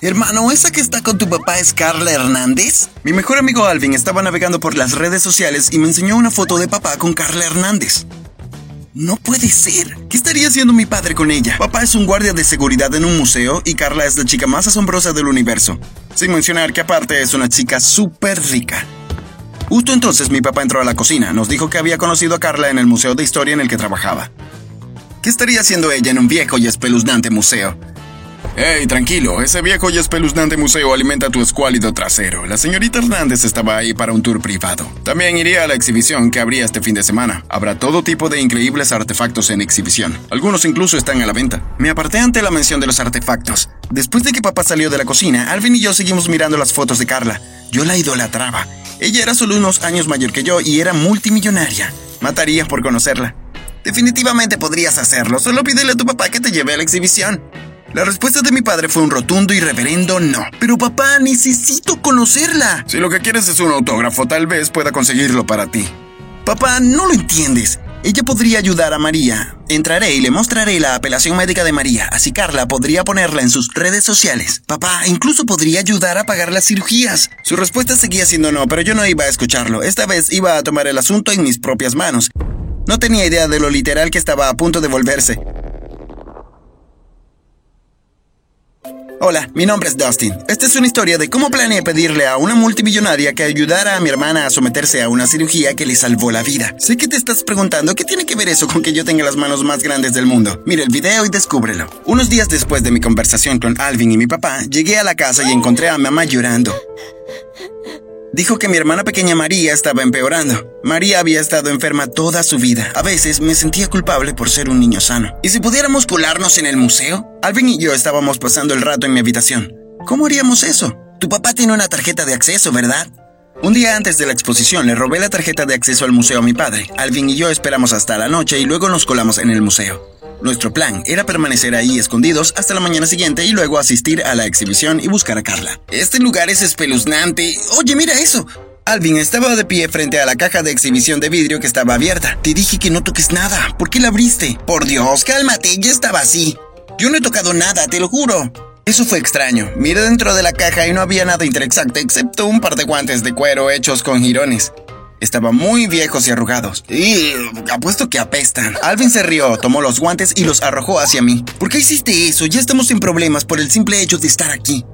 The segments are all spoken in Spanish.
Hermano, ¿esa que está con tu papá es Carla Hernández? Mi mejor amigo Alvin estaba navegando por las redes sociales y me enseñó una foto de papá con Carla Hernández. No puede ser. ¿Qué estaría haciendo mi padre con ella? Papá es un guardia de seguridad en un museo y Carla es la chica más asombrosa del universo. Sin mencionar que aparte es una chica súper rica. Justo entonces mi papá entró a la cocina. Nos dijo que había conocido a Carla en el museo de historia en el que trabajaba. ¿Qué estaría haciendo ella en un viejo y espeluznante museo? Hey, tranquilo, ese viejo y espeluznante museo alimenta tu escuálido trasero. La señorita Hernández estaba ahí para un tour privado. También iría a la exhibición que habría este fin de semana. Habrá todo tipo de increíbles artefactos en exhibición. Algunos incluso están a la venta. Me aparté ante la mención de los artefactos. Después de que papá salió de la cocina, Alvin y yo seguimos mirando las fotos de Carla. Yo la idolatraba. Ella era solo unos años mayor que yo y era multimillonaria. Mataría por conocerla. Definitivamente podrías hacerlo, solo pídele a tu papá que te lleve a la exhibición. La respuesta de mi padre fue un rotundo y reverendo no. Pero papá, necesito conocerla. Si lo que quieres es un autógrafo, tal vez pueda conseguirlo para ti. Papá, no lo entiendes. Ella podría ayudar a María. Entraré y le mostraré la apelación médica de María, así Carla podría ponerla en sus redes sociales. Papá, incluso podría ayudar a pagar las cirugías. Su respuesta seguía siendo no, pero yo no iba a escucharlo. Esta vez iba a tomar el asunto en mis propias manos. No tenía idea de lo literal que estaba a punto de volverse. Hola, mi nombre es Dustin. Esta es una historia de cómo planeé pedirle a una multimillonaria que ayudara a mi hermana a someterse a una cirugía que le salvó la vida. Sé que te estás preguntando qué tiene que ver eso con que yo tenga las manos más grandes del mundo. Mira el video y descúbrelo. Unos días después de mi conversación con Alvin y mi papá, llegué a la casa y encontré a mamá llorando. Dijo que mi hermana pequeña María estaba empeorando. María había estado enferma toda su vida. A veces me sentía culpable por ser un niño sano. ¿Y si pudiéramos colarnos en el museo? Alvin y yo estábamos pasando el rato en mi habitación. ¿Cómo haríamos eso? Tu papá tiene una tarjeta de acceso, ¿verdad? Un día antes de la exposición le robé la tarjeta de acceso al museo a mi padre. Alvin y yo esperamos hasta la noche y luego nos colamos en el museo. Nuestro plan era permanecer ahí escondidos hasta la mañana siguiente y luego asistir a la exhibición y buscar a Carla. Este lugar es espeluznante. Oye, mira eso. Alvin estaba de pie frente a la caja de exhibición de vidrio que estaba abierta. Te dije que no toques nada. ¿Por qué la abriste? Por Dios, cálmate, ya estaba así. Yo no he tocado nada, te lo juro. Eso fue extraño. Miré dentro de la caja y no había nada interesante excepto un par de guantes de cuero hechos con jirones. Estaban muy viejos y arrugados. Y apuesto que apestan. Alvin se rió, tomó los guantes y los arrojó hacia mí. ¿Por qué hiciste eso? Ya estamos en problemas por el simple hecho de estar aquí.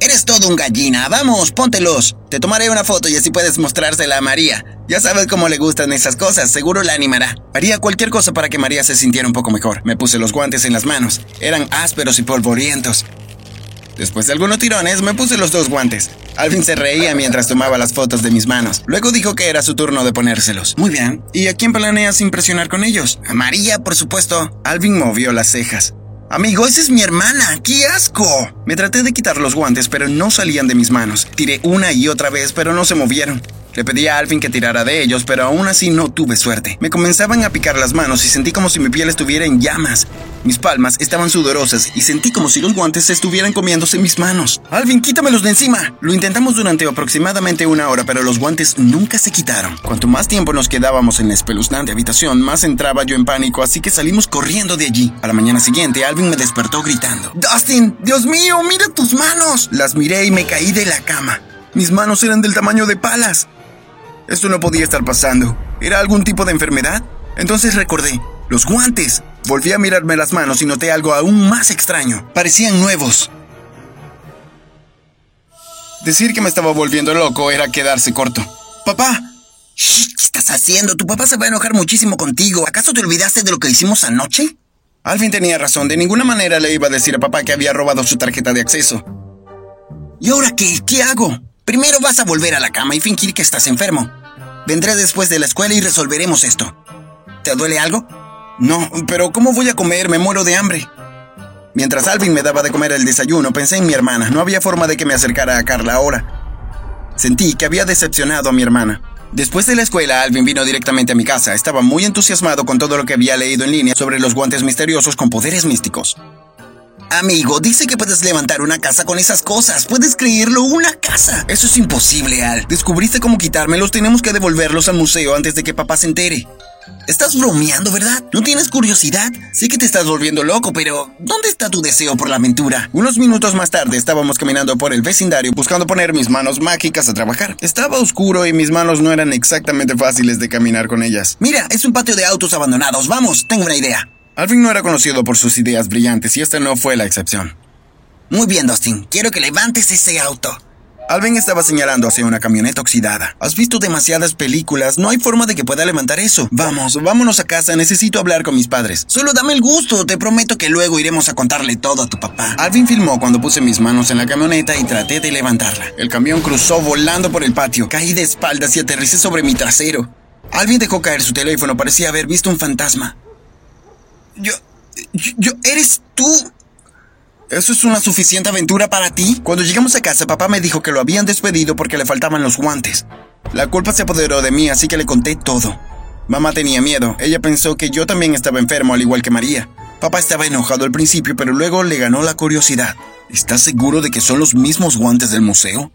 Eres todo un gallina. Vamos, póntelos. Te tomaré una foto y así puedes mostrársela a María. Ya sabes cómo le gustan esas cosas, seguro la animará. Haría cualquier cosa para que María se sintiera un poco mejor. Me puse los guantes en las manos. Eran ásperos y polvorientos. Después de algunos tirones, me puse los dos guantes. Alvin se reía mientras tomaba las fotos de mis manos. Luego dijo que era su turno de ponérselos. Muy bien. ¿Y a quién planeas impresionar con ellos? A María, por supuesto. Alvin movió las cejas. Amigo, esa es mi hermana. ¡Qué asco! Me traté de quitar los guantes, pero no salían de mis manos. Tiré una y otra vez, pero no se movieron. Le pedí a Alvin que tirara de ellos, pero aún así no tuve suerte. Me comenzaban a picar las manos y sentí como si mi piel estuviera en llamas. Mis palmas estaban sudorosas y sentí como si los guantes estuvieran comiéndose mis manos. Alvin, quítamelos de encima. Lo intentamos durante aproximadamente una hora, pero los guantes nunca se quitaron. Cuanto más tiempo nos quedábamos en la espeluznante habitación, más entraba yo en pánico, así que salimos corriendo de allí. A la mañana siguiente, Alvin me despertó gritando. Dustin, Dios mío, mira tus manos. Las miré y me caí de la cama. Mis manos eran del tamaño de palas. Esto no podía estar pasando. ¿Era algún tipo de enfermedad? Entonces recordé. Los guantes. Volví a mirarme las manos y noté algo aún más extraño. Parecían nuevos. Decir que me estaba volviendo loco era quedarse corto. Papá. ¿Qué estás haciendo? Tu papá se va a enojar muchísimo contigo. ¿Acaso te olvidaste de lo que hicimos anoche? Alvin tenía razón. De ninguna manera le iba a decir a papá que había robado su tarjeta de acceso. ¿Y ahora qué? ¿Qué hago? Primero vas a volver a la cama y fingir que estás enfermo. Vendré después de la escuela y resolveremos esto. ¿Te duele algo? No, pero ¿cómo voy a comer? Me muero de hambre. Mientras Alvin me daba de comer el desayuno, pensé en mi hermana. No había forma de que me acercara a Carla ahora. Sentí que había decepcionado a mi hermana. Después de la escuela, Alvin vino directamente a mi casa. Estaba muy entusiasmado con todo lo que había leído en línea sobre los guantes misteriosos con poderes místicos. Amigo, dice que puedes levantar una casa con esas cosas. ¿Puedes creerlo? ¡Una casa! Eso es imposible, Al. Descubriste cómo quitármelos. Tenemos que devolverlos al museo antes de que papá se entere. Estás bromeando, ¿verdad? ¿No tienes curiosidad? Sé que te estás volviendo loco, pero ¿dónde está tu deseo por la aventura? Unos minutos más tarde estábamos caminando por el vecindario buscando poner mis manos mágicas a trabajar. Estaba oscuro y mis manos no eran exactamente fáciles de caminar con ellas. Mira, es un patio de autos abandonados. Vamos, tengo una idea. Alvin no era conocido por sus ideas brillantes y esta no fue la excepción. Muy bien, Dustin. Quiero que levantes ese auto. Alvin estaba señalando hacia una camioneta oxidada. Has visto demasiadas películas, no hay forma de que pueda levantar eso. Vamos, vámonos a casa, necesito hablar con mis padres. Solo dame el gusto, te prometo que luego iremos a contarle todo a tu papá. Alvin filmó cuando puse mis manos en la camioneta y traté de levantarla. El camión cruzó volando por el patio, caí de espaldas y aterricé sobre mi trasero. Alvin dejó caer su teléfono, parecía haber visto un fantasma. Yo... yo... ¿Eres tú? ¿Eso es una suficiente aventura para ti? Cuando llegamos a casa, papá me dijo que lo habían despedido porque le faltaban los guantes. La culpa se apoderó de mí, así que le conté todo. Mamá tenía miedo. Ella pensó que yo también estaba enfermo, al igual que María. Papá estaba enojado al principio, pero luego le ganó la curiosidad. ¿Estás seguro de que son los mismos guantes del museo?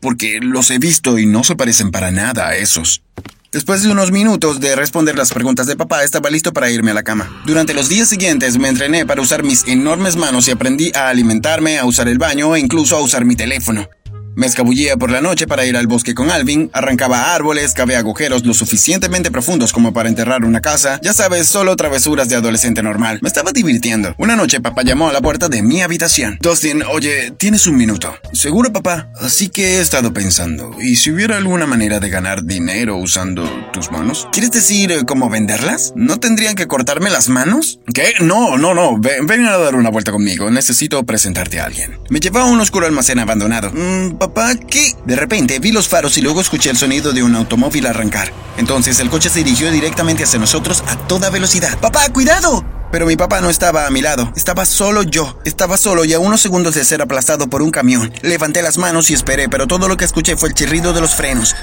Porque los he visto y no se parecen para nada a esos. Después de unos minutos de responder las preguntas de papá, estaba listo para irme a la cama. Durante los días siguientes me entrené para usar mis enormes manos y aprendí a alimentarme, a usar el baño e incluso a usar mi teléfono. Me escabullía por la noche para ir al bosque con Alvin, arrancaba árboles, cavé agujeros lo suficientemente profundos como para enterrar una casa, ya sabes, solo travesuras de adolescente normal. Me estaba divirtiendo. Una noche papá llamó a la puerta de mi habitación. Dustin, oye, tienes un minuto. ¿Seguro, papá? Así que he estado pensando, ¿y si hubiera alguna manera de ganar dinero usando tus manos? ¿Quieres decir eh, cómo venderlas? ¿No tendrían que cortarme las manos? ¿Qué? No, no, no. Ven, a dar una vuelta conmigo. Necesito presentarte a alguien. Me llevaba a un oscuro almacén abandonado. Mm, ¿qué? De repente vi los faros y luego escuché el sonido de un automóvil arrancar. Entonces el coche se dirigió directamente hacia nosotros a toda velocidad. ¡Papá, cuidado! Pero mi papá no estaba a mi lado, estaba solo yo. Estaba solo y a unos segundos de ser aplastado por un camión. Levanté las manos y esperé, pero todo lo que escuché fue el chirrido de los frenos.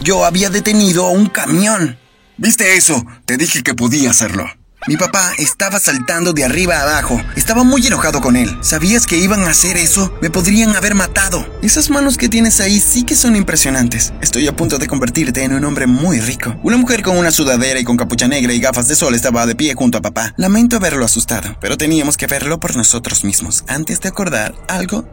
Yo había detenido un camión. ¿Viste eso? Te dije que podía hacerlo. Mi papá estaba saltando de arriba a abajo. Estaba muy enojado con él. ¿Sabías que iban a hacer eso? Me podrían haber matado. Esas manos que tienes ahí sí que son impresionantes. Estoy a punto de convertirte en un hombre muy rico. Una mujer con una sudadera y con capucha negra y gafas de sol estaba de pie junto a papá. Lamento haberlo asustado, pero teníamos que verlo por nosotros mismos. Antes de acordar algo,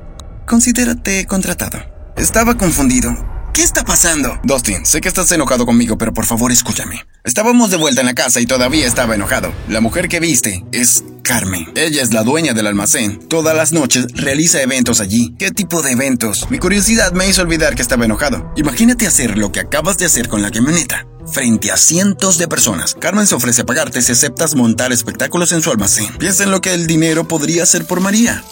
considérate contratado. Estaba confundido. ¿Qué está pasando? Dustin, sé que estás enojado conmigo, pero por favor escúchame. Estábamos de vuelta en la casa y todavía estaba enojado. La mujer que viste es Carmen. Ella es la dueña del almacén. Todas las noches realiza eventos allí. ¿Qué tipo de eventos? Mi curiosidad me hizo olvidar que estaba enojado. Imagínate hacer lo que acabas de hacer con la camioneta. Frente a cientos de personas, Carmen se ofrece a pagarte si aceptas montar espectáculos en su almacén. Piensa en lo que el dinero podría hacer por María.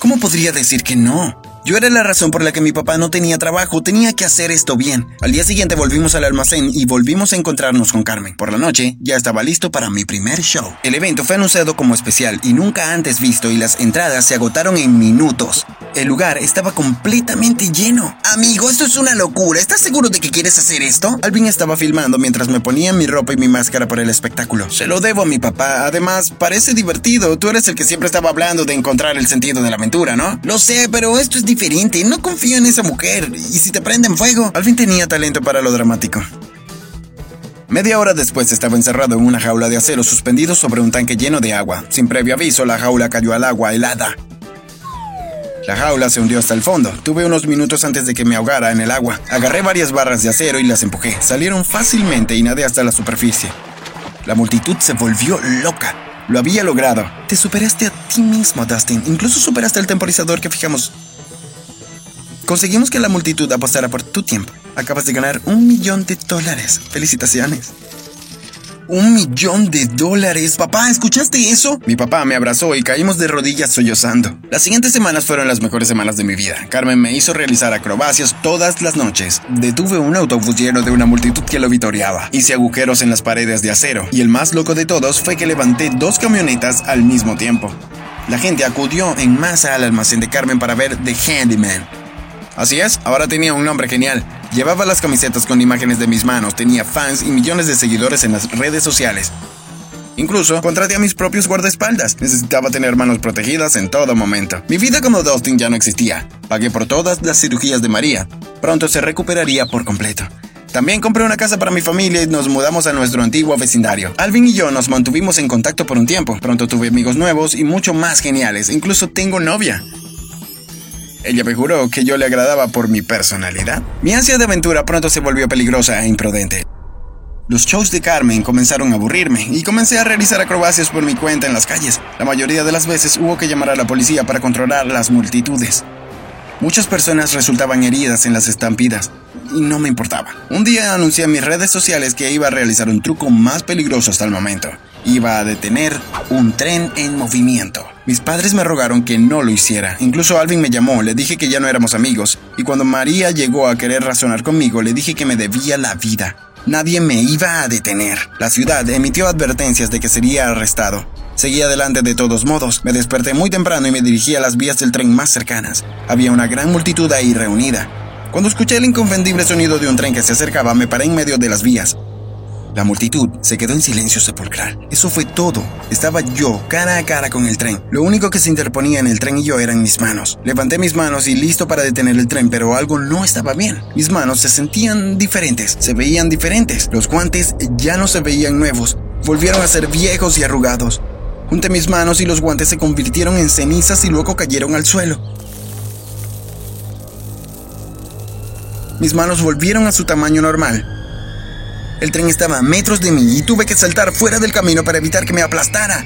¿Cómo podría decir que no? Yo era la razón por la que mi papá no tenía trabajo, tenía que hacer esto bien. Al día siguiente volvimos al almacén y volvimos a encontrarnos con Carmen. Por la noche ya estaba listo para mi primer show. El evento fue anunciado como especial y nunca antes visto y las entradas se agotaron en minutos. El lugar estaba completamente lleno. Amigo, esto es una locura. ¿Estás seguro de que quieres hacer esto? Alvin estaba filmando mientras me ponía mi ropa y mi máscara por el espectáculo. Se lo debo a mi papá. Además, parece divertido. Tú eres el que siempre estaba hablando de encontrar el sentido de la aventura, ¿no? Lo sé, pero esto es diferente. No confío en esa mujer. Y si te prenden fuego. Alvin tenía talento para lo dramático. Media hora después estaba encerrado en una jaula de acero suspendido sobre un tanque lleno de agua. Sin previo aviso, la jaula cayó al agua helada. La jaula se hundió hasta el fondo. Tuve unos minutos antes de que me ahogara en el agua. Agarré varias barras de acero y las empujé. Salieron fácilmente y nadé hasta la superficie. La multitud se volvió loca. Lo había logrado. Te superaste a ti mismo, Dustin. Incluso superaste el temporizador que fijamos Conseguimos que la multitud apostara por tu tiempo. Acabas de ganar un millón de dólares. Felicitaciones. Un millón de dólares. Papá, ¿escuchaste eso? Mi papá me abrazó y caímos de rodillas sollozando. Las siguientes semanas fueron las mejores semanas de mi vida. Carmen me hizo realizar acrobacias todas las noches. Detuve un autobús lleno de una multitud que lo vitoreaba. Hice agujeros en las paredes de acero. Y el más loco de todos fue que levanté dos camionetas al mismo tiempo. La gente acudió en masa al almacén de Carmen para ver The Handyman. Así es, ahora tenía un nombre genial. Llevaba las camisetas con imágenes de mis manos, tenía fans y millones de seguidores en las redes sociales. Incluso contraté a mis propios guardaespaldas. Necesitaba tener manos protegidas en todo momento. Mi vida como Dustin ya no existía. Pagué por todas las cirugías de María. Pronto se recuperaría por completo. También compré una casa para mi familia y nos mudamos a nuestro antiguo vecindario. Alvin y yo nos mantuvimos en contacto por un tiempo. Pronto tuve amigos nuevos y mucho más geniales. Incluso tengo novia. Ella me juró que yo le agradaba por mi personalidad. Mi ansia de aventura pronto se volvió peligrosa e imprudente. Los shows de Carmen comenzaron a aburrirme y comencé a realizar acrobacias por mi cuenta en las calles. La mayoría de las veces hubo que llamar a la policía para controlar las multitudes. Muchas personas resultaban heridas en las estampidas y no me importaba. Un día anuncié en mis redes sociales que iba a realizar un truco más peligroso hasta el momento. Iba a detener un tren en movimiento. Mis padres me rogaron que no lo hiciera. Incluso Alvin me llamó, le dije que ya no éramos amigos. Y cuando María llegó a querer razonar conmigo, le dije que me debía la vida. Nadie me iba a detener. La ciudad emitió advertencias de que sería arrestado. Seguí adelante de todos modos. Me desperté muy temprano y me dirigí a las vías del tren más cercanas. Había una gran multitud ahí reunida. Cuando escuché el inconfundible sonido de un tren que se acercaba, me paré en medio de las vías. La multitud se quedó en silencio sepulcral. Eso fue todo. Estaba yo cara a cara con el tren. Lo único que se interponía en el tren y yo eran mis manos. Levanté mis manos y listo para detener el tren, pero algo no estaba bien. Mis manos se sentían diferentes, se veían diferentes. Los guantes ya no se veían nuevos, volvieron a ser viejos y arrugados. Junté mis manos y los guantes se convirtieron en cenizas y luego cayeron al suelo. Mis manos volvieron a su tamaño normal. El tren estaba a metros de mí y tuve que saltar fuera del camino para evitar que me aplastara.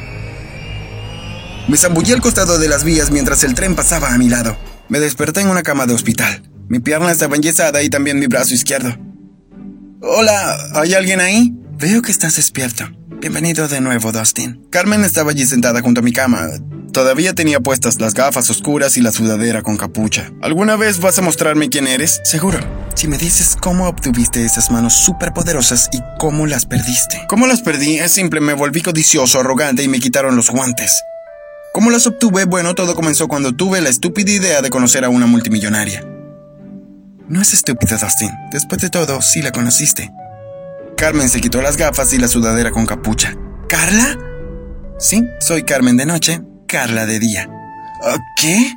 Me zambullí al costado de las vías mientras el tren pasaba a mi lado. Me desperté en una cama de hospital. Mi pierna estaba enyesada y también mi brazo izquierdo. Hola, ¿hay alguien ahí? Veo que estás despierto. Bienvenido de nuevo, Dustin. Carmen estaba allí sentada junto a mi cama. Todavía tenía puestas las gafas oscuras y la sudadera con capucha. ¿Alguna vez vas a mostrarme quién eres? Seguro. Si me dices cómo obtuviste esas manos superpoderosas y cómo las perdiste. ¿Cómo las perdí? Es simple, me volví codicioso, arrogante y me quitaron los guantes. ¿Cómo las obtuve? Bueno, todo comenzó cuando tuve la estúpida idea de conocer a una multimillonaria. No es estúpida, Dustin. Después de todo, sí la conociste. Carmen se quitó las gafas y la sudadera con capucha. ¿Carla? Sí, soy Carmen de noche, Carla de día. ¿Qué?